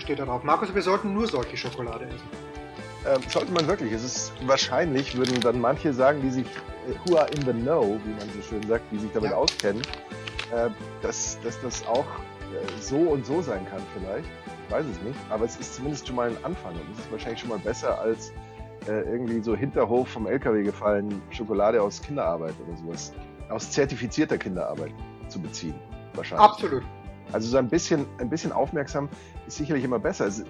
steht da drauf. Markus, wir sollten nur solche Schokolade essen. Ähm, sollte man wirklich. Es ist wahrscheinlich, würden dann manche sagen, die sich, äh, who are in the know, wie man so schön sagt, die sich damit Ja. auskennen, äh, dass, dass das auch äh, so und so sein kann vielleicht. Ich weiß es nicht. Aber es ist zumindest schon mal ein Anfang. Und es ist wahrscheinlich schon mal besser als äh, irgendwie so Hinterhof vom LKW gefallen Schokolade aus Kinderarbeit oder sowas. Aus zertifizierter Kinderarbeit zu beziehen. Wahrscheinlich. Absolut. Also so ein bisschen, ein bisschen aufmerksam ist sicherlich immer besser. Also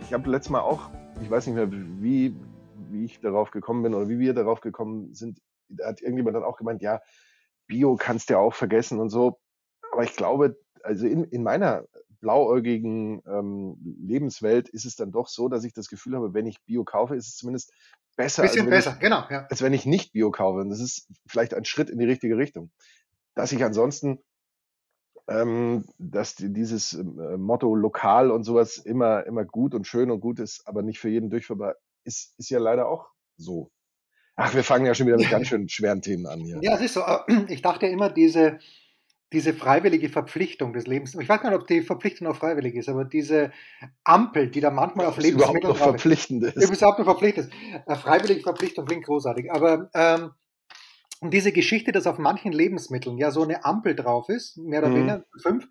ich habe letztes Mal auch, ich weiß nicht mehr, wie, wie ich darauf gekommen bin oder wie wir darauf gekommen sind, da hat irgendjemand dann auch gemeint, ja, Bio kannst du ja auch vergessen und so. Aber ich glaube, also in, in meiner blauäugigen ähm, Lebenswelt ist es dann doch so, dass ich das Gefühl habe, wenn ich Bio kaufe, ist es zumindest besser, Bisschen als wenn besser, ich genau. Ja. als wenn ich nicht Bio kaufe. Und das ist vielleicht ein Schritt in die richtige Richtung. Dass ich ansonsten, ähm, dass die, dieses ähm, äh, Motto lokal und sowas immer, immer gut und schön und gut ist, aber nicht für jeden durchführbar, ist, ist ja leider auch so. Ach, wir fangen ja schon wieder mit ganz schön schweren Themen an hier. ja, es ist so. äh, Ich dachte immer, diese, diese freiwillige Verpflichtung des Lebens, ich weiß gar nicht, ob die Verpflichtung auch freiwillig ist, aber diese Ampel, die da manchmal auf Was überhaupt noch verpflichtend ist. überhaupt noch verpflichtet ist. Äh, Freiwillige Verpflichtung klingt großartig, aber ähm, und diese Geschichte, dass auf manchen Lebensmitteln ja so eine Ampel drauf ist, mehr oder Mhm. weniger, fünf,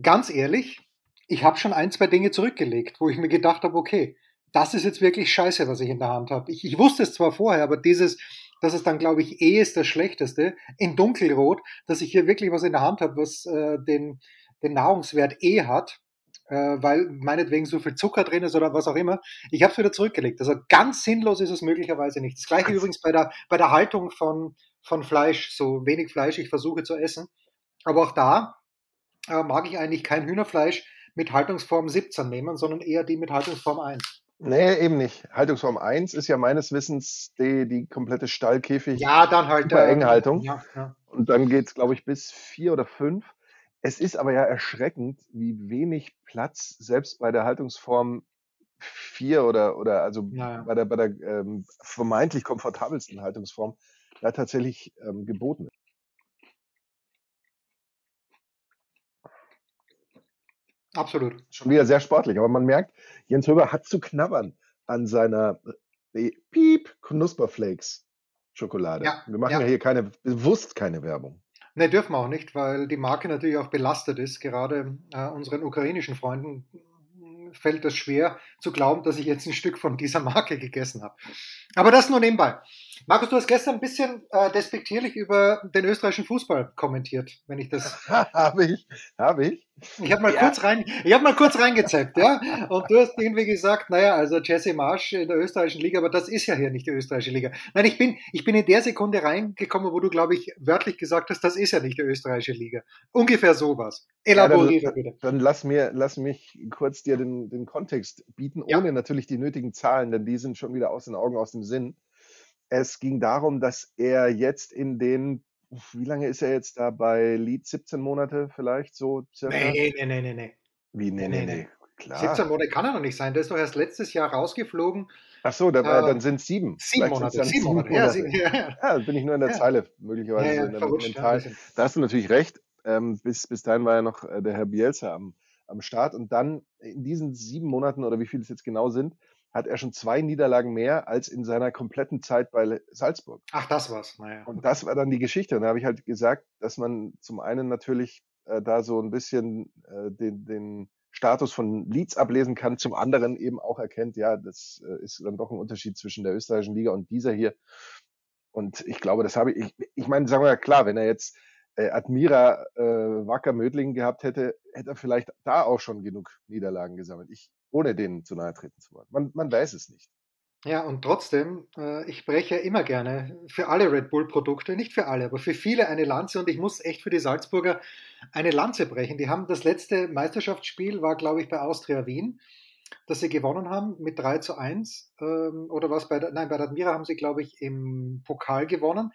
ganz ehrlich, ich habe schon ein, zwei Dinge zurückgelegt, wo ich mir gedacht habe, okay, das ist jetzt wirklich scheiße, was ich in der Hand habe. Ich, ich wusste es zwar vorher, aber dieses, das ist dann, glaube ich, eh ist das Schlechteste, in dunkelrot, dass ich hier wirklich was in der Hand habe, was äh, den, den Nahrungswert eh hat, weil meinetwegen so viel Zucker drin ist oder was auch immer. Ich habe es wieder zurückgelegt. Also ganz sinnlos ist es möglicherweise nicht. Das gleiche übrigens bei der, bei der Haltung von, von Fleisch, so wenig Fleisch ich versuche zu essen. Aber auch da äh, mag ich eigentlich kein Hühnerfleisch mit Haltungsform 17 nehmen, sondern eher die mit Haltungsform 1. Nee, eben nicht. Haltungsform 1 ist ja meines Wissens die, die komplette Stallkäfig. Ja, dann halt. Super enge Haltung. Ja, ja. Und dann geht's, glaube ich, bis vier oder fünf. Es ist aber ja erschreckend, wie wenig Platz selbst bei der Haltungsform vier oder, oder also Ja, ja. bei der, bei der ähm, vermeintlich komfortabelsten Haltungsform da tatsächlich ähm, geboten ist. Absolut. Schon wieder sehr sportlich, aber man merkt, Jens Höber hat zu knabbern an seiner äh, Piep Knusperflakes Schokolade. Ja, Wir machen ja. ja hier keine, bewusst keine Werbung. Ne, dürfen wir auch nicht, weil die Marke natürlich auch belastet ist. Gerade äh, unseren ukrainischen Freunden fällt es schwer zu glauben, dass ich jetzt ein Stück von dieser Marke gegessen habe. Aber das nur nebenbei. Markus, du hast gestern ein bisschen äh, despektierlich über den österreichischen Fußball kommentiert, wenn ich das. habe ich, habe ich. Ich habe mal Ja. kurz rein, ich habe mal kurz reingezappt, ja. Und du hast irgendwie gesagt, naja, also Jesse Marsch in der österreichischen Liga, aber das ist ja hier nicht die österreichische Liga. Nein, ich bin, ich bin in der Sekunde reingekommen, wo du, glaube ich, wörtlich gesagt hast, das ist ja nicht die österreichische Liga. Ungefähr sowas. Ja, Elaboriere dann, bitte. dann lass mir, lass mich kurz dir den, den Kontext bieten, Ja. ohne natürlich die nötigen Zahlen, denn die sind schon wieder aus den Augen, aus dem Sinn. Es ging darum, dass er jetzt in den, wie lange ist er jetzt da bei Leeds? 17 Monate vielleicht so circa? Nee, nee, nee, nee, nee. Wie, nee, Nee, nee, nee, nee. Klar. 17 Monate kann er noch nicht sein. Der ist doch erst letztes Jahr rausgeflogen. Ach so, dann, Äh, dann sind es sieben. Sieben Monate. Sieben Monate. Ja, sie, ja, ja. Ja, dann bin ich nur in der. Zeile, möglicherweise Ja, in der mental. Da hast du natürlich recht. Ähm, bis, bis dahin war ja noch äh, der Herr Bielsa am, am Start. Und dann in diesen sieben Monaten oder wie viele es jetzt genau sind, hat er schon zwei Niederlagen mehr als in seiner kompletten Zeit bei Salzburg. Ach, das war's. Naja. Und das war dann die Geschichte. Und da habe ich halt gesagt, dass man zum einen natürlich äh, da so ein bisschen äh, den, den Status von Leeds ablesen kann, zum anderen eben auch erkennt, ja, das äh, ist dann doch ein Unterschied zwischen der österreichischen Liga und dieser hier. Und ich glaube, das habe ich, ich, ich meine, sagen wir mal klar, wenn er jetzt äh, Admira äh, Wacker Mödling gehabt hätte, hätte er vielleicht da auch schon genug Niederlagen gesammelt. Ich, ohne denen zu nahe treten zu wollen. Man, man weiß es nicht. Ja, und trotzdem, äh, ich breche immer gerne für alle Red Bull-Produkte, nicht für alle, aber für viele eine Lanze und ich muss echt für die Salzburger eine Lanze brechen. Die haben das letzte Meisterschaftsspiel, war glaube ich bei Austria Wien dass sie gewonnen haben mit 3 zu 1. Ähm, oder was bei der, nein, bei der Admira haben sie, glaube ich, im Pokal gewonnen.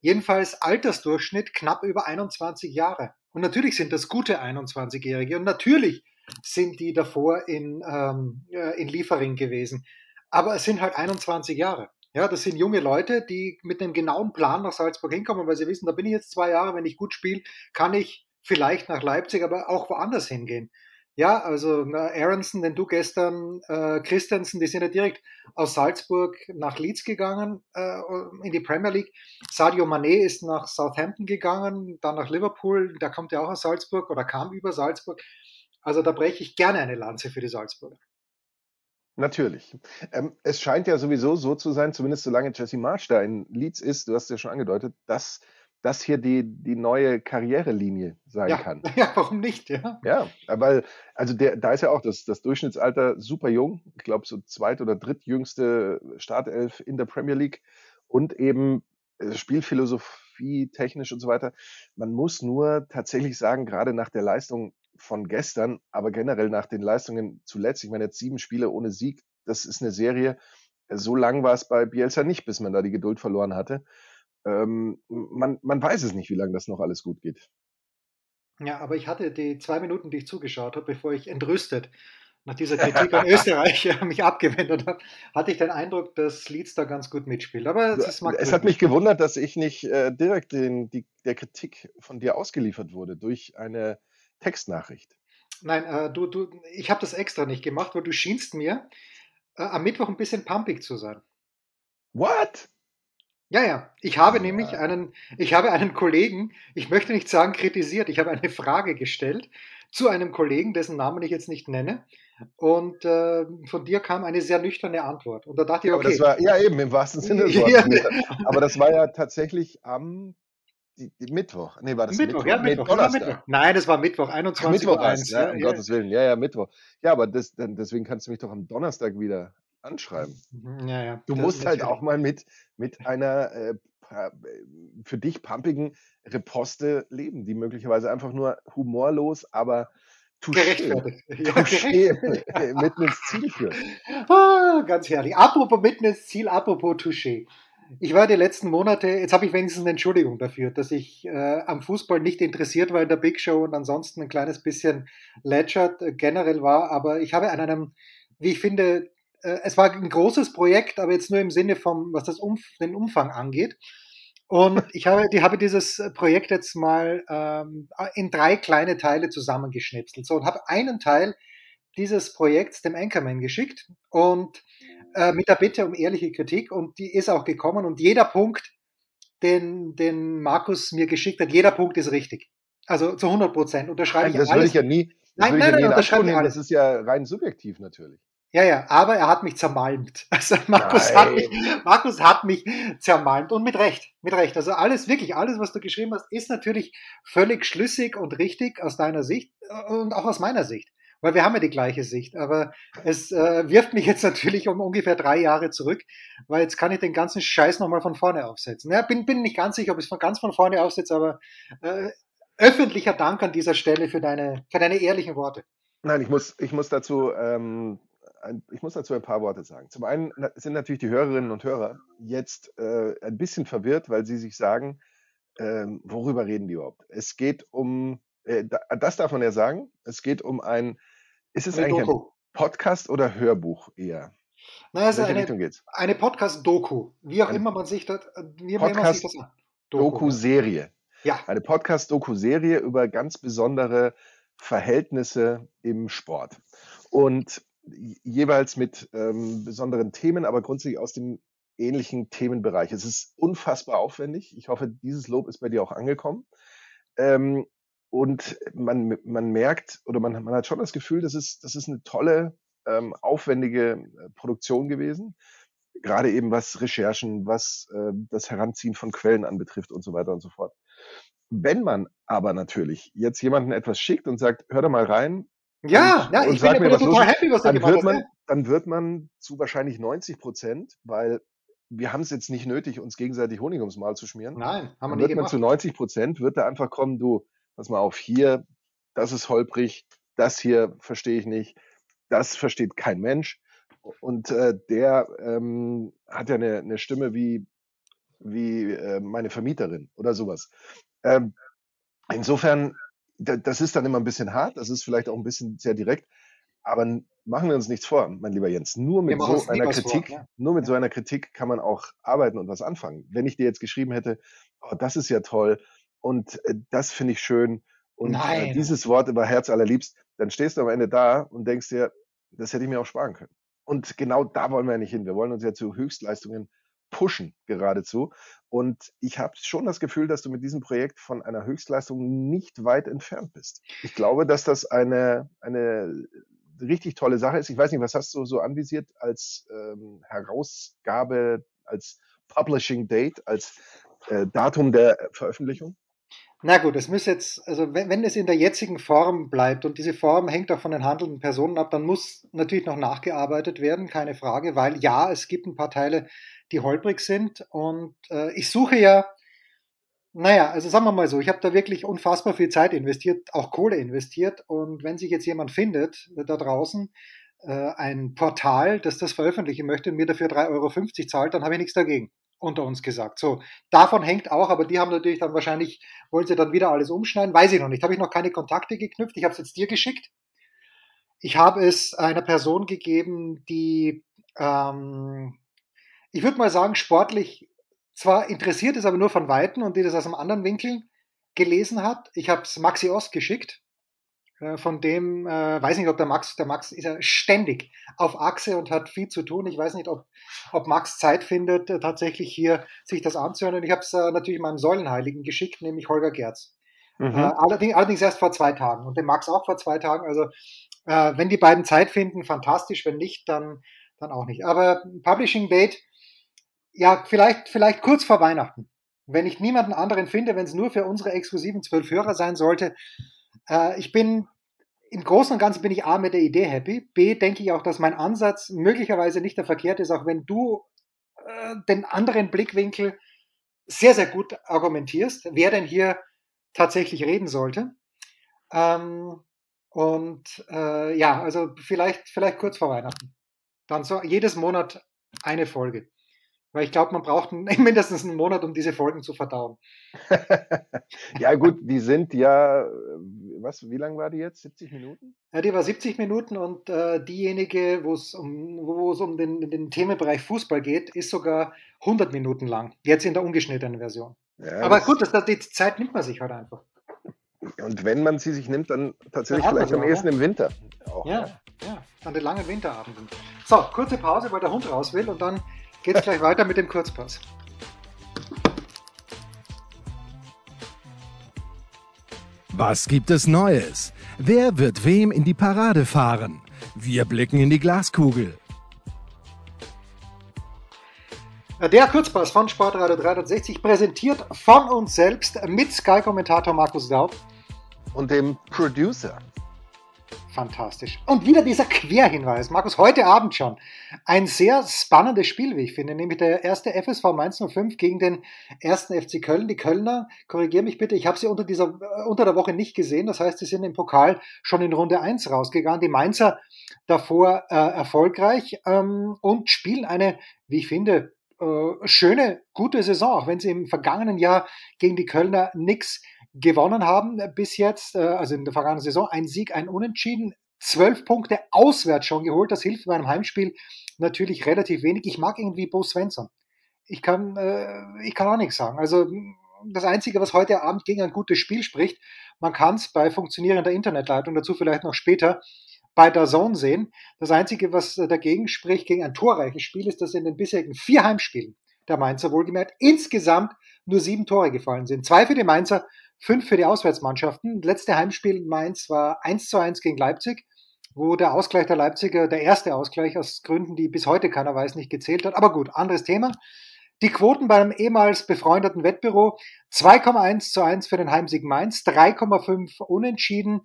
Jedenfalls Altersdurchschnitt knapp über 21 Jahre. Und natürlich sind das gute 21-Jährige. Und natürlich sind die davor in, ähm, äh, in Liefering gewesen. Aber es sind halt 21 Jahre. Ja, das sind junge Leute, die mit einem genauen Plan nach Salzburg hinkommen, weil sie wissen, da bin ich jetzt zwei Jahre, wenn ich gut spiele, kann ich vielleicht nach Leipzig, aber auch woanders hingehen. Ja, also Aronson, den du gestern, äh, Christensen, die sind ja direkt aus Salzburg nach Leeds gegangen äh, in die Premier League. Sadio Mané ist nach Southampton gegangen, dann nach Liverpool, der kommt ja auch aus Salzburg oder kam über Salzburg. Also da breche ich gerne eine Lanze für die Salzburger. Natürlich. Ähm, es scheint ja sowieso so zu sein, zumindest solange Jesse Marsch da in Leeds ist, du hast ja schon angedeutet, dass das hier die, die neue Karrierelinie sein ja, kann. Ja, warum nicht? Ja, ja weil, also der, da ist ja auch das, das Durchschnittsalter super jung. Ich glaube, so zweit- oder drittjüngste Startelf in der Premier League und eben äh, Spielphilosophie, technisch und so weiter. Man muss nur tatsächlich sagen, gerade nach der Leistung von gestern, aber generell nach den Leistungen zuletzt, ich meine jetzt sieben Spiele ohne Sieg, das ist eine Serie, so lang war es bei Bielsa nicht, bis man da die Geduld verloren hatte ähm, man, man weiß es nicht, wie lange das noch alles gut geht. Ja, aber ich hatte die zwei Minuten, die ich zugeschaut habe, bevor ich entrüstet nach dieser Kritik an Österreich mich abgewendet habe, hatte ich den Eindruck, dass Leeds da ganz gut mitspielt. Aber es, es hat mich gewundert, dass ich nicht äh, direkt den, die, der Kritik von dir ausgeliefert wurde durch eine Textnachricht. Nein, äh, du, du, ich habe das extra nicht gemacht, weil du schienst mir äh, am Mittwoch ein bisschen pumpig zu sein. What? Ja, ja. Ich habe ja. nämlich einen, ich habe einen Kollegen, ich möchte nicht sagen kritisiert, ich habe eine Frage gestellt zu einem Kollegen, dessen Namen ich jetzt nicht nenne. Und äh, von dir kam eine sehr nüchterne Antwort. Und da dachte ich, okay. Aber das war, ja, eben, im wahrsten Sinne des Wortes. Aber das war ja tatsächlich am die, die Mittwoch. Nee, war das Mittwoch? Mittwoch? Ja, Mittwoch. Nee, Donnerstag. Mittwoch. Nein, das war Mittwoch, 21 Mittwoch, 1, ja, um ja. Gottes Willen. Ja, ja, Mittwoch. Ja, aber das, deswegen kannst du mich doch am Donnerstag wieder anschreiben. Mhm, ja, ja. Du musst halt auch mal mit, mit einer äh, äh, für dich pumpigen Reposte leben, die möglicherweise einfach nur humorlos, aber touché, ja, touché mitten ins Ziel führt. Ah, ganz herrlich. Apropos mitten ins Ziel, apropos touché. Ich war die letzten Monate, jetzt habe ich wenigstens eine Entschuldigung dafür, dass ich äh, am Fußball nicht interessiert war in der Big Show und ansonsten ein kleines bisschen Ledgert äh, generell war, aber ich habe an einem, wie ich finde, es war ein großes Projekt, aber jetzt nur im Sinne vom, was das Umf den Umfang angeht. Und ich habe, die habe dieses Projekt jetzt mal ähm, in drei kleine Teile zusammengeschnipselt. So und habe einen Teil dieses Projekts dem Anchorman geschickt und äh, mit der Bitte um ehrliche Kritik und die ist auch gekommen und jeder Punkt, den, den Markus mir geschickt hat, jeder Punkt ist richtig. Also zu 100 Prozent. Unterschreibe ich Das würde ich ja nie. Das nein, nein, nein, unterschreibe ich alles. Das ist ja rein subjektiv natürlich. Ja, ja, aber er hat mich zermalmt. Also Markus hat, mich, Markus hat mich zermalmt und mit Recht, mit Recht. Also alles, wirklich alles, was du geschrieben hast, ist natürlich völlig schlüssig und richtig aus deiner Sicht äh, und auch aus meiner Sicht. Weil wir haben ja die gleiche Sicht. Aber es äh, wirft mich jetzt natürlich um ungefähr drei Jahre zurück, weil jetzt kann ich den ganzen Scheiß nochmal von vorne aufsetzen. Ja, bin, bin nicht ganz sicher, ob ich es von ganz von vorne aufsetze, aber äh, öffentlicher Dank an dieser Stelle für deine, für deine ehrlichen Worte. Nein, ich muss, ich muss dazu ähm, ein, ich muss dazu ein paar Worte sagen. Zum einen sind natürlich die Hörerinnen und Hörer jetzt äh, ein bisschen verwirrt, weil sie sich sagen, äh, worüber reden die überhaupt? Es geht um, äh, das darf man ja sagen, es geht um ein, ist es eine eigentlich Doku. ein Podcast oder Hörbuch eher? Naja, es ist eine, eine Podcast-Doku, wie auch ein immer man sich das, wie Podcast man sich das Doku-Serie. Ja. Eine Podcast-Doku-Serie über ganz besondere Verhältnisse im Sport. Und jeweils mit ähm, besonderen Themen, aber grundsätzlich aus dem ähnlichen Themenbereich. Es ist unfassbar aufwendig. Ich hoffe, dieses Lob ist bei dir auch angekommen. Ähm, und man, man merkt oder man, man hat schon das Gefühl, das ist, das ist eine tolle, ähm, aufwendige äh, Produktion gewesen. Gerade eben was Recherchen, was äh, das Heranziehen von Quellen anbetrifft und so weiter und so fort. Wenn man aber natürlich jetzt jemanden etwas schickt und sagt, hör da mal rein, ja, und, ja, ich bin, mir, total happy, was du gemacht hast. Man, dann wird man zu wahrscheinlich 90 Prozent, weil wir haben es jetzt nicht nötig, uns gegenseitig Honig ums Maul zu schmieren. Nein, haben wir nicht wird gemacht. man zu 90 Prozent, wird da einfach kommen, du, pass mal auf, hier, das ist holprig, das hier verstehe ich nicht. das versteht kein Mensch. Und äh, der ähm, hat ja eine, eine Stimme wie, wie äh, meine Vermieterin oder sowas. Ähm, insofern, das ist dann immer ein bisschen hart, das ist vielleicht auch ein bisschen sehr direkt, aber machen wir uns nichts vor, mein lieber Jens. Nur mit so einer Kritik, vor, ja. nur mit ja. so einer Kritik kann man auch arbeiten und was anfangen. Wenn ich dir jetzt geschrieben hätte, oh, das ist ja toll und äh, das finde ich schön und äh, dieses Wort über Herz allerliebst, dann stehst du am Ende da und denkst dir, das hätte ich mir auch sparen können. Und genau da wollen wir ja nicht hin. Wir wollen uns ja zu Höchstleistungen pushen geradezu. Und ich habe schon das Gefühl, dass du mit diesem Projekt von einer Höchstleistung nicht weit entfernt bist. Ich glaube, dass das eine, eine richtig tolle Sache ist. Ich weiß nicht, was hast du so anvisiert als ähm, Herausgabe, als Publishing Date, als äh, Datum der Veröffentlichung? Na gut, es muss jetzt, also wenn, wenn, es in der jetzigen Form bleibt und diese Form hängt auch von den handelnden Personen ab, dann muss natürlich noch nachgearbeitet werden, keine Frage, weil ja, es gibt ein paar Teile, die holprig sind und äh, ich suche ja, naja, also sagen wir mal so, ich habe da wirklich unfassbar viel Zeit investiert, auch Kohle investiert und wenn sich jetzt jemand findet äh, da draußen, äh, ein Portal, das das veröffentlichen möchte und mir dafür 3,50 Euro zahlt, dann habe ich nichts dagegen unter uns gesagt. So, davon hängt auch, aber die haben natürlich dann wahrscheinlich, wollen sie dann wieder alles umschneiden, weiß ich noch nicht. Habe ich noch keine Kontakte geknüpft. Ich habe es jetzt dir geschickt. Ich habe es einer Person gegeben, die, ähm, ich würde mal sagen, sportlich zwar interessiert ist, aber nur von Weitem und die das aus einem anderen Winkel gelesen hat. Ich habe es Maxi Ost geschickt. Äh, von dem äh, weiß nicht, ob der Max, der Max ist ja ständig auf Achse und hat viel zu tun. Ich weiß nicht, ob, ob Max Zeit findet, äh, tatsächlich hier sich das anzuhören. Und ich habe es äh, natürlich meinem Säulenheiligen geschickt, nämlich Holger Gerz. Mhm. Äh, allerdings, allerdings erst vor zwei Tagen und dem Max auch vor zwei Tagen. Also äh, wenn die beiden Zeit finden, fantastisch. Wenn nicht, dann, dann auch nicht. Aber Publishing Date, ja, vielleicht, vielleicht kurz vor Weihnachten. Wenn ich niemanden anderen finde, wenn es nur für unsere exklusiven zwölf Hörer sein sollte, äh, ich bin im Großen und Ganzen bin ich A mit der Idee happy. B denke ich auch, dass mein Ansatz möglicherweise nicht der verkehrt ist, auch wenn du äh, den anderen Blickwinkel sehr, sehr gut argumentierst, wer denn hier tatsächlich reden sollte. Ähm, und äh, ja, also vielleicht, vielleicht kurz vor Weihnachten. Dann so jedes Monat eine Folge. Weil ich glaube, man braucht mindestens einen Monat, um diese Folgen zu verdauen. ja, gut, die sind ja, was, wie lang war die jetzt? 70 Minuten? Ja, die war 70 Minuten und äh, diejenige, wo es um, es um den, den Themenbereich Fußball geht, ist sogar 100 Minuten lang. Jetzt in der ungeschnittenen Version. Ja, Aber gut, das, die Zeit nimmt man sich halt einfach. Und wenn man sie sich nimmt, dann tatsächlich dann vielleicht am ehesten im Winter. Auch, ja, ja, ja, an den langen Winterabenden. So, kurze Pause, weil der Hund raus will und dann geht's gleich weiter mit dem Kurzpass. Was gibt es Neues? Wer wird wem in die Parade fahren? Wir blicken in die Glaskugel. Der Kurzpass von Sportradio 360 präsentiert von uns selbst mit Sky-Kommentator Markus Daub. Und dem Producer Fantastisch. Und wieder dieser Querhinweis. Markus, heute Abend schon. Ein sehr spannendes Spiel, wie ich finde, nämlich der erste FSV Mainz 05 gegen den ersten FC Köln. Die Kölner, korrigiere mich bitte, ich habe sie unter, dieser, äh, unter der Woche nicht gesehen. Das heißt, sie sind im Pokal schon in Runde 1 rausgegangen. Die Mainzer davor äh, erfolgreich ähm, und spielen eine, wie ich finde, äh, schöne, gute Saison, auch wenn sie im vergangenen Jahr gegen die Kölner nichts gewonnen haben bis jetzt, äh, also in der vergangenen Saison, ein Sieg, ein Unentschieden, zwölf Punkte auswärts schon geholt. Das hilft bei einem Heimspiel natürlich relativ wenig. Ich mag irgendwie Bo Svensson. Ich kann, äh, ich kann auch nichts sagen. Also das Einzige, was heute Abend gegen ein gutes Spiel spricht, man kann es bei funktionierender Internetleitung, dazu vielleicht noch später, bei der Zone sehen. Das Einzige, was dagegen spricht, gegen ein torreiches Spiel, ist, dass in den bisherigen vier Heimspielen der Mainzer wohlgemerkt insgesamt nur sieben Tore gefallen sind. Zwei für die Mainzer, fünf für die Auswärtsmannschaften. Letzte Heimspiel in Mainz war 1 zu 1 gegen Leipzig, wo der Ausgleich der Leipziger, der erste Ausgleich aus Gründen, die bis heute keiner weiß, nicht gezählt hat. Aber gut, anderes Thema. Die Quoten beim ehemals befreundeten Wettbüro 2,1 zu 1 für den Heimsieg Mainz, 3,5 unentschieden,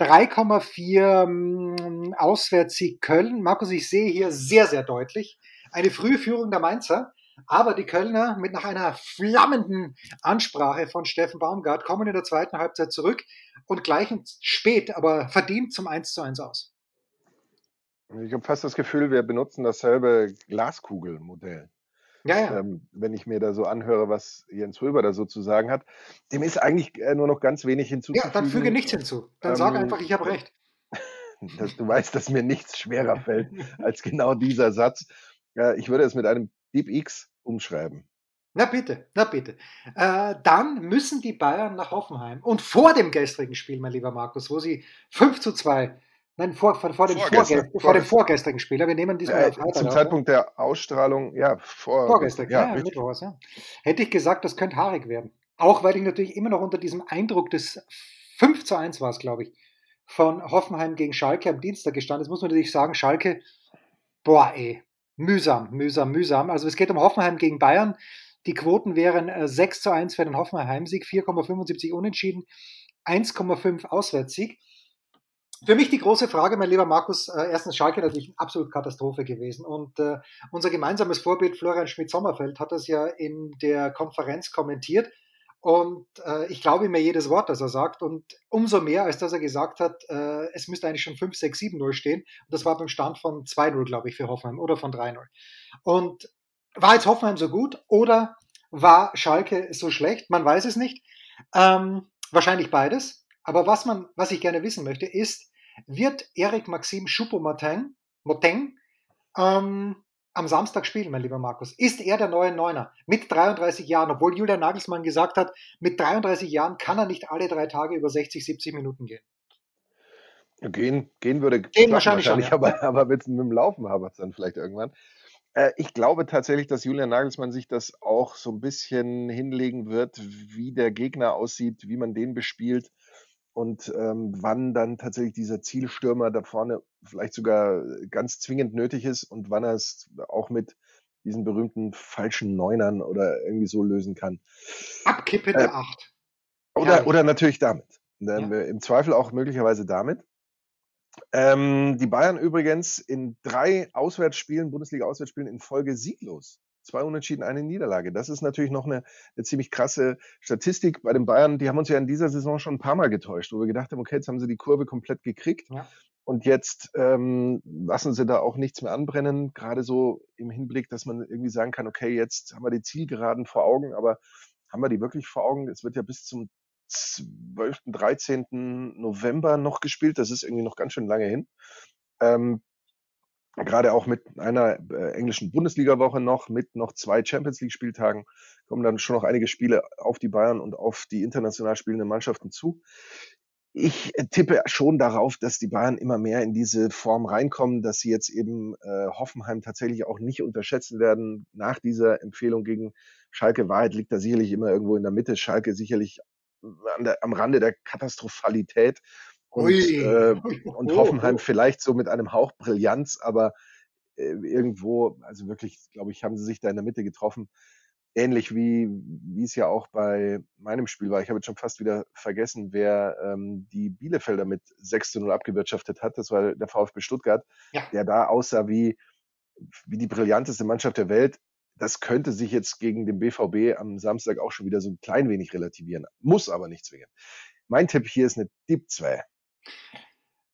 3,4 hm, Auswärtssieg Köln. Markus, ich sehe hier sehr, sehr deutlich eine frühe Führung der Mainzer. Aber die Kölner mit nach einer flammenden Ansprache von Steffen Baumgart kommen in der zweiten Halbzeit zurück und gleichen spät, aber verdient zum 1 zu 1 aus. Ich habe fast das Gefühl, wir benutzen dasselbe Glaskugelmodell. Ja, ja. Ähm, wenn ich mir da so anhöre, was Jens Röber da so zu sagen hat. Dem ist eigentlich äh, nur noch ganz wenig hinzuzufügen. Ja, dann füge nichts hinzu. Dann ähm, sag einfach, ich habe recht. Dass du weißt, dass mir nichts schwerer fällt als genau dieser Satz. Äh, ich würde es mit einem Deep X umschreiben. Na bitte, na bitte. Äh, dann müssen die Bayern nach Hoffenheim. Und vor dem gestrigen Spiel, mein lieber Markus, wo sie 5 zu 2 Nein, vor, vor, vor, dem, Vorgestern, vor dem vorgestrigen Spieler. Wir nehmen diesmal äh, Freitag Zum Zeitpunkt der Ausstrahlung, ja, vor, vorgestern. Ja, ja, Mittwochs, ja. Hätte ich gesagt, das könnte haarig werden. Auch weil ich natürlich immer noch unter diesem Eindruck des 5 zu 1 war es, glaube ich, von Hoffenheim gegen Schalke am Dienstag gestanden. Das muss man natürlich sagen, Schalke, boah, ey, mühsam, mühsam, mühsam. Also es geht um Hoffenheim gegen Bayern. Die Quoten wären 6 äh, zu 1 für den Hoffenheim Heimsieg, 4,75 Unentschieden, 1,5 Auswärtssieg. Für mich die große Frage, mein lieber Markus, äh, erstens Schalke natürlich eine absolute Katastrophe gewesen. Und äh, unser gemeinsames Vorbild Florian Schmidt-Sommerfeld hat das ja in der Konferenz kommentiert. Und äh, ich glaube mir jedes Wort, das er sagt. Und umso mehr, als dass er gesagt hat, äh, es müsste eigentlich schon 5, 6, 7, 0 stehen. Und das war beim Stand von 2-0, glaube ich, für Hoffenheim oder von 3-0. Und war jetzt Hoffenheim so gut oder war Schalke so schlecht? Man weiß es nicht. Ähm, wahrscheinlich beides. Aber was man, was ich gerne wissen möchte, ist, wird Erik Maxim Choupo-Moting ähm, am Samstag spielen, mein lieber Markus? Ist er der neue Neuner mit 33 Jahren, obwohl Julian Nagelsmann gesagt hat, mit 33 Jahren kann er nicht alle drei Tage über 60, 70 Minuten gehen? Gehen, gehen würde gehen wahrscheinlich, wahrscheinlich schon, ja. aber, aber mit, mit dem Laufen haben wir es dann vielleicht irgendwann. Äh, ich glaube tatsächlich, dass Julian Nagelsmann sich das auch so ein bisschen hinlegen wird, wie der Gegner aussieht, wie man den bespielt und ähm, wann dann tatsächlich dieser Zielstürmer da vorne vielleicht sogar ganz zwingend nötig ist und wann er es auch mit diesen berühmten falschen Neunern oder irgendwie so lösen kann. Abkippende äh, Acht. Oder, ja. oder natürlich damit. Ja. Im Zweifel auch möglicherweise damit. Ähm, die Bayern übrigens in drei Auswärtsspielen, Bundesliga-Auswärtsspielen in Folge sieglos zwei Unentschieden, eine Niederlage. Das ist natürlich noch eine, eine, ziemlich krasse Statistik bei den Bayern. Die haben uns ja in dieser Saison schon ein paar Mal getäuscht, wo wir gedacht haben, okay, jetzt haben sie die Kurve komplett gekriegt. Ja. Und jetzt ähm, lassen sie da auch nichts mehr anbrennen, gerade so im Hinblick, dass man irgendwie sagen kann, okay, jetzt haben wir die Zielgeraden vor Augen, aber haben wir die wirklich vor Augen? Es wird ja bis zum 12., 13. November noch gespielt. Das ist irgendwie noch ganz schön lange hin. Ähm, gerade auch mit einer äh, englischen Bundesliga-Woche noch, mit noch zwei Champions League-Spieltagen, kommen dann schon noch einige Spiele auf die Bayern und auf die international spielenden Mannschaften zu. Ich äh, tippe schon darauf, dass die Bayern immer mehr in diese Form reinkommen, dass sie jetzt eben äh, Hoffenheim tatsächlich auch nicht unterschätzen werden. Nach dieser Empfehlung gegen Schalke Wahrheit liegt da sicherlich immer irgendwo in der Mitte. Schalke sicherlich der, am Rande der Katastrophalität und, äh, und oh, Hoffenheim oh. vielleicht so mit einem Hauch Brillanz, aber äh, irgendwo, also wirklich, glaube ich, haben sie sich da in der Mitte getroffen. Ähnlich wie, wie es ja auch bei meinem Spiel war. Ich habe jetzt schon fast wieder vergessen, wer ähm, die Bielefelder mit 6 zu 0 abgewirtschaftet hat. Das war der VfB Stuttgart, ja. der da aussah wie, wie die brillanteste Mannschaft der Welt. Das könnte sich jetzt gegen den BVB am Samstag auch schon wieder so ein klein wenig relativieren. Muss aber nicht zwingen. Mein Tipp hier ist eine Deep 2.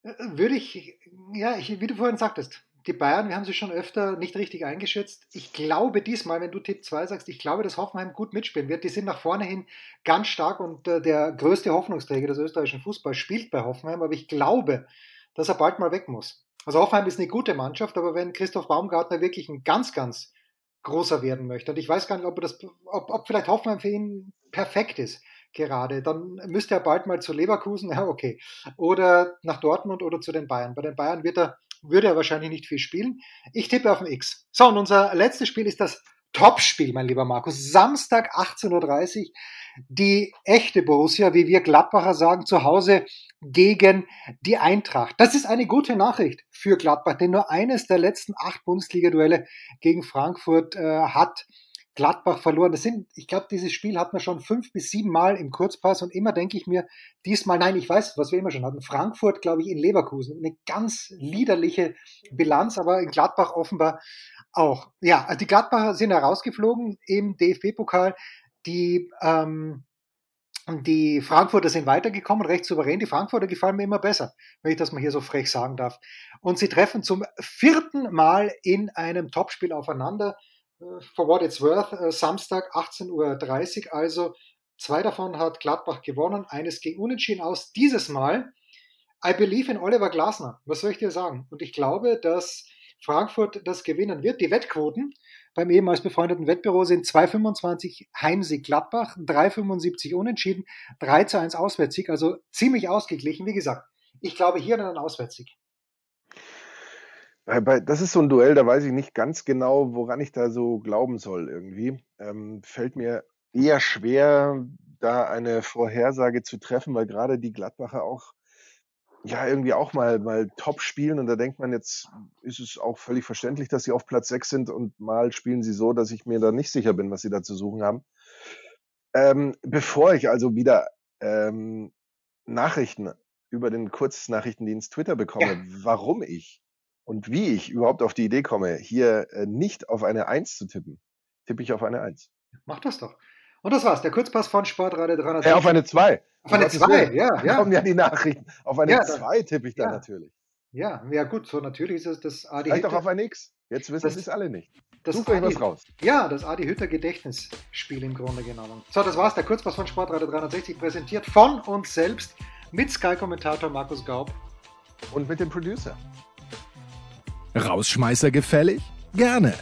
Äh, würde ich, ja, ich, wie du vorhin sagtest, die Bayern, wir haben sie schon öfter nicht richtig eingeschätzt. Ich glaube diesmal, wenn du Tipp 2 sagst, ich glaube, dass Hoffenheim gut mitspielen wird. Die sind nach vorne hin ganz stark und äh, der größte Hoffnungsträger des österreichischen Fußballs spielt bei Hoffenheim, aber ich glaube, dass er bald mal weg muss. Also Hoffenheim ist eine gute Mannschaft, aber wenn Christoph Baumgartner wirklich ein ganz, ganz großer werden möchte, und ich weiß gar nicht, ob, das, ob, ob vielleicht Hoffenheim für ihn perfekt ist, gerade. Dann müsste er bald mal zu Leverkusen, ja, okay. Oder nach Dortmund oder zu den Bayern. Bei den Bayern wird er, würde er wahrscheinlich nicht viel spielen. Ich tippe auf ein X. So, und unser letztes Spiel ist das Topspiel, mein lieber Markus. Samstag 18.30 Uhr. Die echte Borussia, wie wir Gladbacher sagen, zu Hause gegen die Eintracht. Das ist eine gute Nachricht für Gladbach, denn nur eines der letzten acht Bundesliga-Duelle gegen Frankfurt äh, hat Gladbach verloren. Das sind, ich glaube, dieses Spiel hat man schon fünf bis sieben Mal im Kurzpass und immer denke ich mir, diesmal, nein, ich weiß, was wir immer schon hatten. Frankfurt, glaube ich, in Leverkusen. Eine ganz liederliche Bilanz, aber in Gladbach offenbar auch. Ja, die Gladbacher sind herausgeflogen im DFB-Pokal. Die ähm, die Frankfurter sind weitergekommen, recht souverän. Die Frankfurter gefallen mir immer besser, wenn ich das mal hier so frech sagen darf. Und sie treffen zum vierten Mal in einem Topspiel aufeinander. For what it's worth, äh, Samstag 18.30 Uhr. Also zwei davon hat Gladbach gewonnen, eines ging unentschieden aus. Dieses Mal, I believe in Oliver Glasner. Was soll ich dir sagen? Und ich glaube, dass Frankfurt das gewinnen wird. Die Wettquoten beim ehemals befreundeten Wettbüro sind 2,25 Heimsieg Gladbach, 3,75 Unentschieden, 3 zu 1 Auswärtssieg, also ziemlich ausgeglichen. Wie gesagt, ich glaube hier an einen Auswärtssieg. Das ist so ein Duell, da weiß ich nicht ganz genau, woran ich da so glauben soll irgendwie. Ähm, fällt mir eher schwer, da eine Vorhersage zu treffen, weil gerade die Gladbacher auch ja irgendwie auch mal, mal top spielen. Und da denkt man, jetzt ist es auch völlig verständlich, dass sie auf Platz 6 sind und mal spielen sie so, dass ich mir da nicht sicher bin, was sie da zu suchen haben. Ähm, bevor ich also wieder ähm, Nachrichten über den Kurznachrichtendienst Twitter bekomme, ja. warum ich und wie ich überhaupt auf die Idee komme, hier äh, nicht auf eine 1 zu tippen, tippe ich auf eine 1. Mach das doch. Und das war's, der Kurzpass von Sportradio 300. Ja, auf eine 2. Auf eine 2, ja, ja. kommen ja die Nachrichten. Auf eine 2 ja, tippe ich da ja. natürlich. Ja, ja gut, so natürlich ist es das Adi Vielleicht Hütter. auch auf ein X. Jetzt wissen es alle nicht. Das Such euch was raus. Ja, das Adi Hütter Gedächtnisspiel im Grunde genommen. So, das war's, der Kurzpass von Sportradio 360 präsentiert von uns selbst mit Sky-Kommentator Markus Gaub. Und mit dem Producer. Rausschmeißer gefällig? Gerne,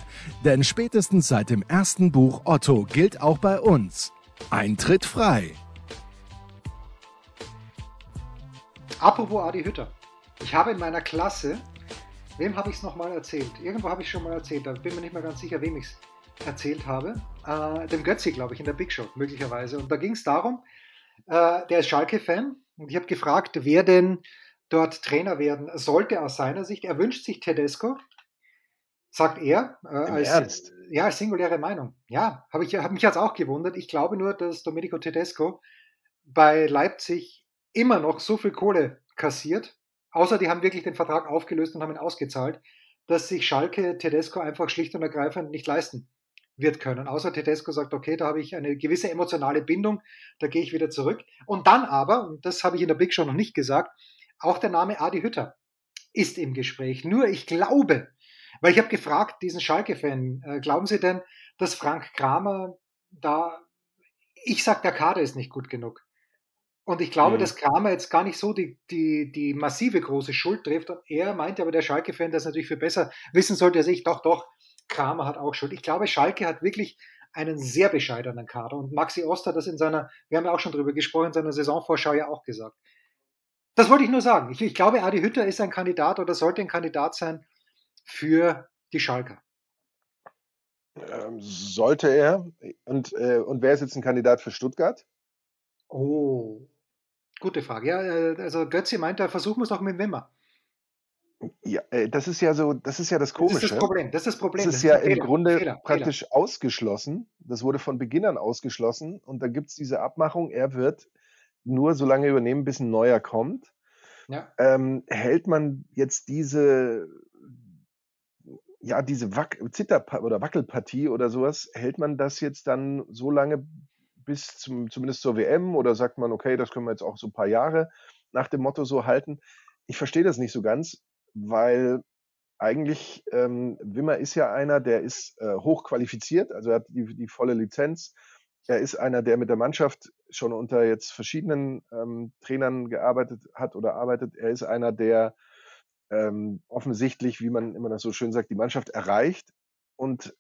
denn spätestens seit dem ersten Buch Otto gilt auch bei uns Eintritt frei. Apropos Adi Hütter. Ich habe in meiner Klasse, wem habe ich es nochmal erzählt? Irgendwo habe ich schon mal erzählt, da bin mir nicht mehr ganz sicher, wem ich es erzählt habe. Äh, dem Götzi, glaube ich, in der Big Show möglicherweise. Und da ging es darum, äh, der ist Schalke-Fan und ich habe gefragt, wer denn dort Trainer werden sollte aus seiner Sicht. Er wünscht sich Tedesco, sagt er. Äh, als, Ernst? Ja, als singuläre Meinung. Ja, habe ich hab mich jetzt auch gewundert. Ich glaube nur, dass Domenico Tedesco bei Leipzig immer noch so viel Kohle kassiert, außer die haben wirklich den Vertrag aufgelöst und haben ihn ausgezahlt, dass sich Schalke Tedesco einfach schlicht und ergreifend nicht leisten wird können. Außer Tedesco sagt, okay, da habe ich eine gewisse emotionale Bindung, da gehe ich wieder zurück. Und dann aber, und das habe ich in der Big Show noch nicht gesagt, auch der Name Adi Hütter ist im Gespräch. Nur ich glaube, weil ich habe gefragt, diesen Schalke-Fan, äh, glauben Sie denn, dass Frank Kramer da, ich sag, der Kader ist nicht gut genug. Und ich glaube, mhm. dass Kramer jetzt gar nicht so die, die, die massive große Schuld trifft. Und er meinte aber, der Schalke-Fan, das natürlich viel besser wissen sollte, er sich, doch, doch, Kramer hat auch Schuld. Ich glaube, Schalke hat wirklich einen sehr bescheidenen Kader. Und Maxi Oster das in seiner, wir haben ja auch schon drüber gesprochen, in seiner Saisonvorschau ja auch gesagt. Das wollte ich nur sagen. Ich, ich glaube, Adi Hütter ist ein Kandidat oder sollte ein Kandidat sein für die Schalker. Ähm, sollte er. Und, äh, und wer ist jetzt ein Kandidat für Stuttgart? Oh, Gute Frage. Ja, äh, also Götze meint, da versuchen wir es auch mit Wimmer. Ja, äh, das ist ja so, das ist ja das Komische. Das ist das Problem. Das ist das Problem. Das ist das ist ja im Fehler. Grunde Fehler. praktisch Fehler. ausgeschlossen. Das wurde von Beginn an ausgeschlossen. Und da gibt es diese Abmachung, er wird nur so lange übernehmen, bis ein neuer kommt. Ja. Ähm, hält man jetzt diese, ja, diese Wack Zitter- oder Wackelpartie oder sowas, hält man das jetzt dann so lange, bis zum, zumindest zur WM oder sagt man, okay, das können wir jetzt auch so ein paar Jahre nach dem Motto so halten? Ich verstehe das nicht so ganz, weil eigentlich ähm, Wimmer ist ja einer, der ist äh, hochqualifiziert, also er hat die, die volle Lizenz. Er ist einer, der mit der Mannschaft schon unter jetzt verschiedenen ähm, Trainern gearbeitet hat oder arbeitet. Er ist einer, der ähm, offensichtlich, wie man immer das so schön sagt, die Mannschaft erreicht und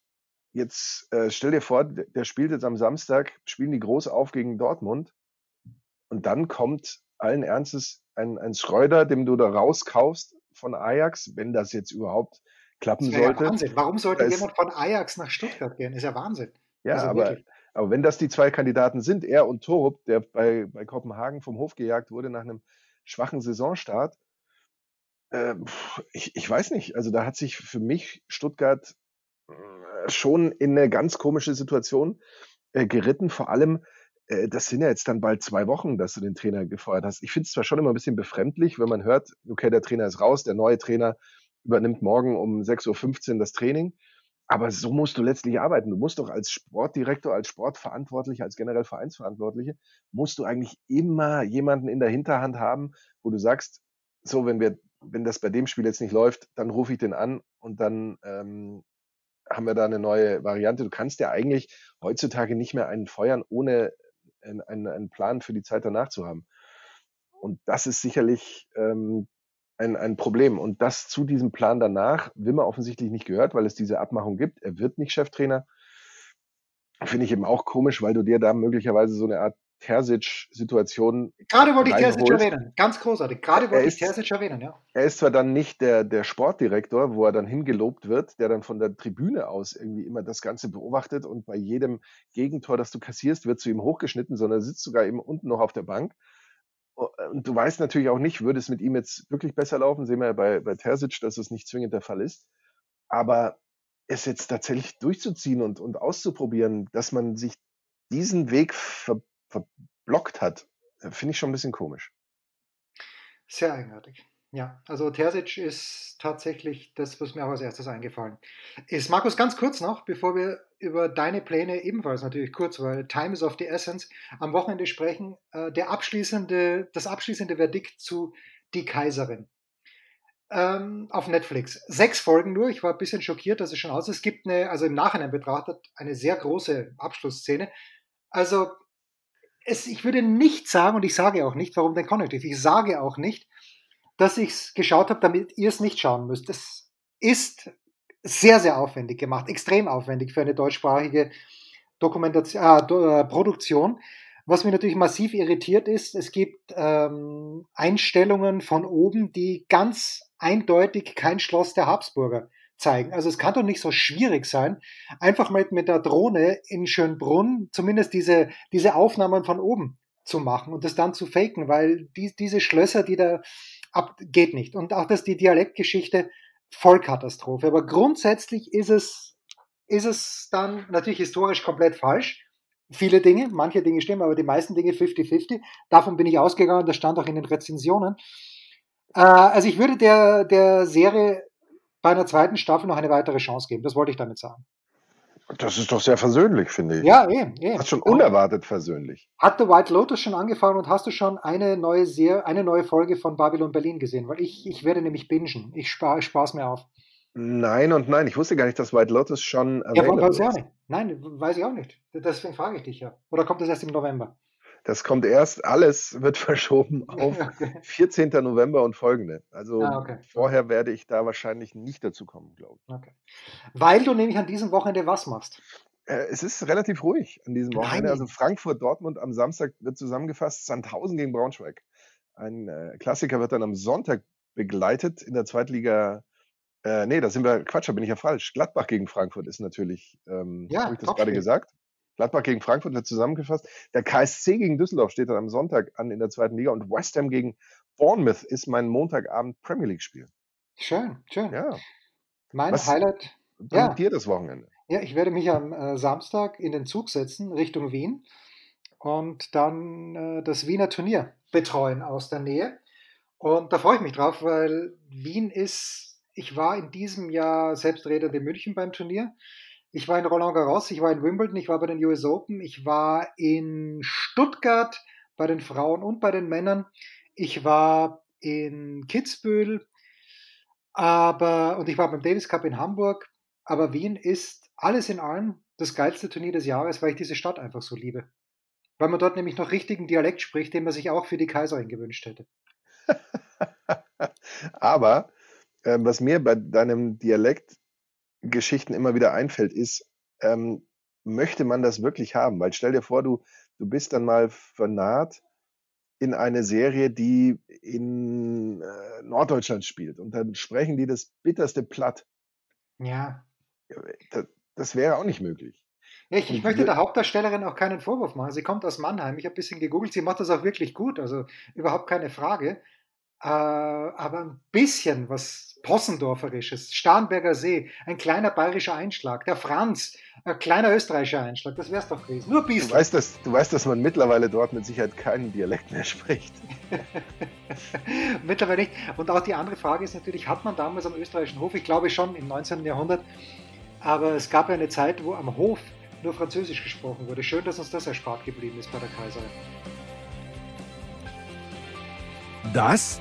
Jetzt äh, stell dir vor, der spielt jetzt am Samstag, spielen die groß auf gegen Dortmund und dann kommt allen Ernstes ein, ein Schreuder, dem du da rauskaufst von Ajax, wenn das jetzt überhaupt klappen das sollte. Ja Wahnsinn. Warum sollte ist, jemand von Ajax nach Stuttgart gehen? Ist ja Wahnsinn. Ja, also aber, aber wenn das die zwei Kandidaten sind, er und Torup, der bei, bei Kopenhagen vom Hof gejagt wurde nach einem schwachen Saisonstart, äh, ich, ich weiß nicht. Also da hat sich für mich Stuttgart schon in eine ganz komische Situation äh, geritten. Vor allem, äh, das sind ja jetzt dann bald zwei Wochen, dass du den Trainer gefeuert hast. Ich finde es zwar schon immer ein bisschen befremdlich, wenn man hört, okay, der Trainer ist raus, der neue Trainer übernimmt morgen um 6.15 Uhr das Training. Aber so musst du letztlich arbeiten. Du musst doch als Sportdirektor, als Sportverantwortlicher, als generell Vereinsverantwortliche, musst du eigentlich immer jemanden in der Hinterhand haben, wo du sagst, so, wenn wir, wenn das bei dem Spiel jetzt nicht läuft, dann rufe ich den an und dann ähm, haben wir da eine neue Variante. Du kannst ja eigentlich heutzutage nicht mehr einen feuern, ohne einen, einen Plan für die Zeit danach zu haben. Und das ist sicherlich ähm, ein, ein Problem. Und das zu diesem Plan danach, Wimmer offensichtlich nicht gehört, weil es diese Abmachung gibt. Er wird nicht Cheftrainer. Finde ich eben auch komisch, weil du dir da möglicherweise so eine Art Terzic-Situation. Gerade wollte ich Terzic erwähnen. Ganz großartig. Gerade wollte ich Terzic erwähnen, ja. Er ist zwar dann nicht der, der Sportdirektor, wo er dann hingelobt wird, der dann von der Tribüne aus irgendwie immer das Ganze beobachtet und bei jedem Gegentor, das du kassierst, wird zu ihm hochgeschnitten, sondern er sitzt sogar eben unten noch auf der Bank und du weißt natürlich auch nicht, würde es mit ihm jetzt wirklich besser laufen? Sehen wir ja bei, bei Terzic, dass es nicht zwingend der Fall ist. Aber es jetzt tatsächlich durchzuziehen und, und auszuprobieren, dass man sich diesen Weg ver, verblockt hat, finde ich schon ein bisschen komisch. Sehr eigenartig. Ja, also Terzic ist tatsächlich das, was mir auch als erstes eingefallen ist. Markus, ganz kurz noch, bevor wir über deine Pläne ebenfalls natürlich kurz, weil Time is of the Essence, am Wochenende sprechen, äh, der abschließende, das abschließende Verdikt zu Die Kaiserin. Ähm, auf Netflix. Sechs Folgen nur. Ich war ein bisschen schockiert, dass es schon aus ist. Es gibt eine, also im Nachhinein betrachtet, eine sehr große Abschlussszene. Also, es, ich würde nicht sagen, und ich sage auch nicht, warum den Connective, ich sage auch nicht, dass ich es geschaut habe, damit ihr es nicht schauen müsst. Es ist sehr, sehr aufwendig gemacht, extrem aufwendig für eine deutschsprachige Dokumentation, äh, Produktion. Was mich natürlich massiv irritiert ist, es gibt ähm, Einstellungen von oben, die ganz eindeutig kein Schloss der Habsburger zeigen. Also es kann doch nicht so schwierig sein, einfach mal mit der Drohne in Schönbrunn zumindest diese, diese Aufnahmen von oben zu machen und das dann zu faken, weil die, diese Schlösser, die da ab, geht nicht. Und auch das die Dialektgeschichte Vollkatastrophe. Aber grundsätzlich ist es, ist es dann natürlich historisch komplett falsch. Viele Dinge, manche Dinge stimmen, aber die meisten Dinge 50-50. Davon bin ich ausgegangen, das stand auch in den Rezensionen. Äh, also ich würde der, der Serie bei einer zweiten Staffel noch eine weitere Chance geben. Das wollte ich damit sagen. Das ist doch sehr versöhnlich, finde ich. Ja, eh, eh. Das ist schon unerwartet versöhnlich. Hat The White Lotus schon angefangen und hast du schon eine neue Serie, eine neue Folge von Babylon Berlin gesehen? Weil ich, ich werde nämlich bingen. Ich spare Spaß mir auf. Nein und nein. Ich wusste gar nicht, dass White Lotus schon. Ja, weiß ich auch nicht. Nein, weiß ich auch nicht. Deswegen frage ich dich ja. Oder kommt das erst im November? Das kommt erst, alles wird verschoben auf okay. 14. November und folgende. Also ah, okay. vorher werde ich da wahrscheinlich nicht dazu kommen, glaube ich. Okay. Weil du nämlich an diesem Wochenende was machst. Äh, es ist relativ ruhig an diesem Wochenende. Nein. Also Frankfurt, Dortmund am Samstag wird zusammengefasst, Sandhausen gegen Braunschweig. Ein äh, Klassiker wird dann am Sonntag begleitet in der Zweitliga. Äh, nee, da sind wir, Quatsch, da bin ich ja falsch. Gladbach gegen Frankfurt ist natürlich, ähm, ja, habe ich das gerade gesagt? Gladbach gegen Frankfurt wird zusammengefasst. Der KSC gegen Düsseldorf steht dann am Sonntag an in der zweiten Liga und West Ham gegen Bournemouth ist mein Montagabend Premier League Spiel. Schön, schön. Ja. Mein Was Highlight. Ja. dir das Wochenende? Ja, ich werde mich am äh, Samstag in den Zug setzen Richtung Wien und dann äh, das Wiener Turnier betreuen aus der Nähe. Und da freue ich mich drauf, weil Wien ist, ich war in diesem Jahr Selbstredend in München beim Turnier. Ich war in Roland Garros, ich war in Wimbledon, ich war bei den US Open, ich war in Stuttgart bei den Frauen und bei den Männern. Ich war in Kitzbühel, aber und ich war beim Davis Cup in Hamburg. Aber Wien ist alles in allem das geilste Turnier des Jahres, weil ich diese Stadt einfach so liebe. Weil man dort nämlich noch richtigen Dialekt spricht, den man sich auch für die Kaiserin gewünscht hätte. aber äh, was mir bei deinem Dialekt Geschichten immer wieder einfällt, ist, ähm, möchte man das wirklich haben? Weil stell dir vor, du, du bist dann mal vernaht in eine Serie, die in äh, Norddeutschland spielt und dann sprechen die das bitterste platt. Ja. Das, das wäre auch nicht möglich. Ich, ich möchte der Hauptdarstellerin auch keinen Vorwurf machen. Sie kommt aus Mannheim. Ich habe ein bisschen gegoogelt. Sie macht das auch wirklich gut. Also überhaupt keine Frage. Äh, aber ein bisschen was Possendorferisches, Starnberger See, ein kleiner bayerischer Einschlag, der Franz, ein kleiner österreichischer Einschlag, das wär's doch gewesen. Nur ein bisschen. Du weißt, dass, du weißt, dass man mittlerweile dort mit Sicherheit keinen Dialekt mehr spricht. mittlerweile nicht. Und auch die andere Frage ist natürlich, hat man damals am österreichischen Hof, ich glaube schon im 19. Jahrhundert, Aber es gab ja eine Zeit, wo am Hof nur Französisch gesprochen wurde. Schön, dass uns das erspart geblieben ist bei der Kaiserin. Das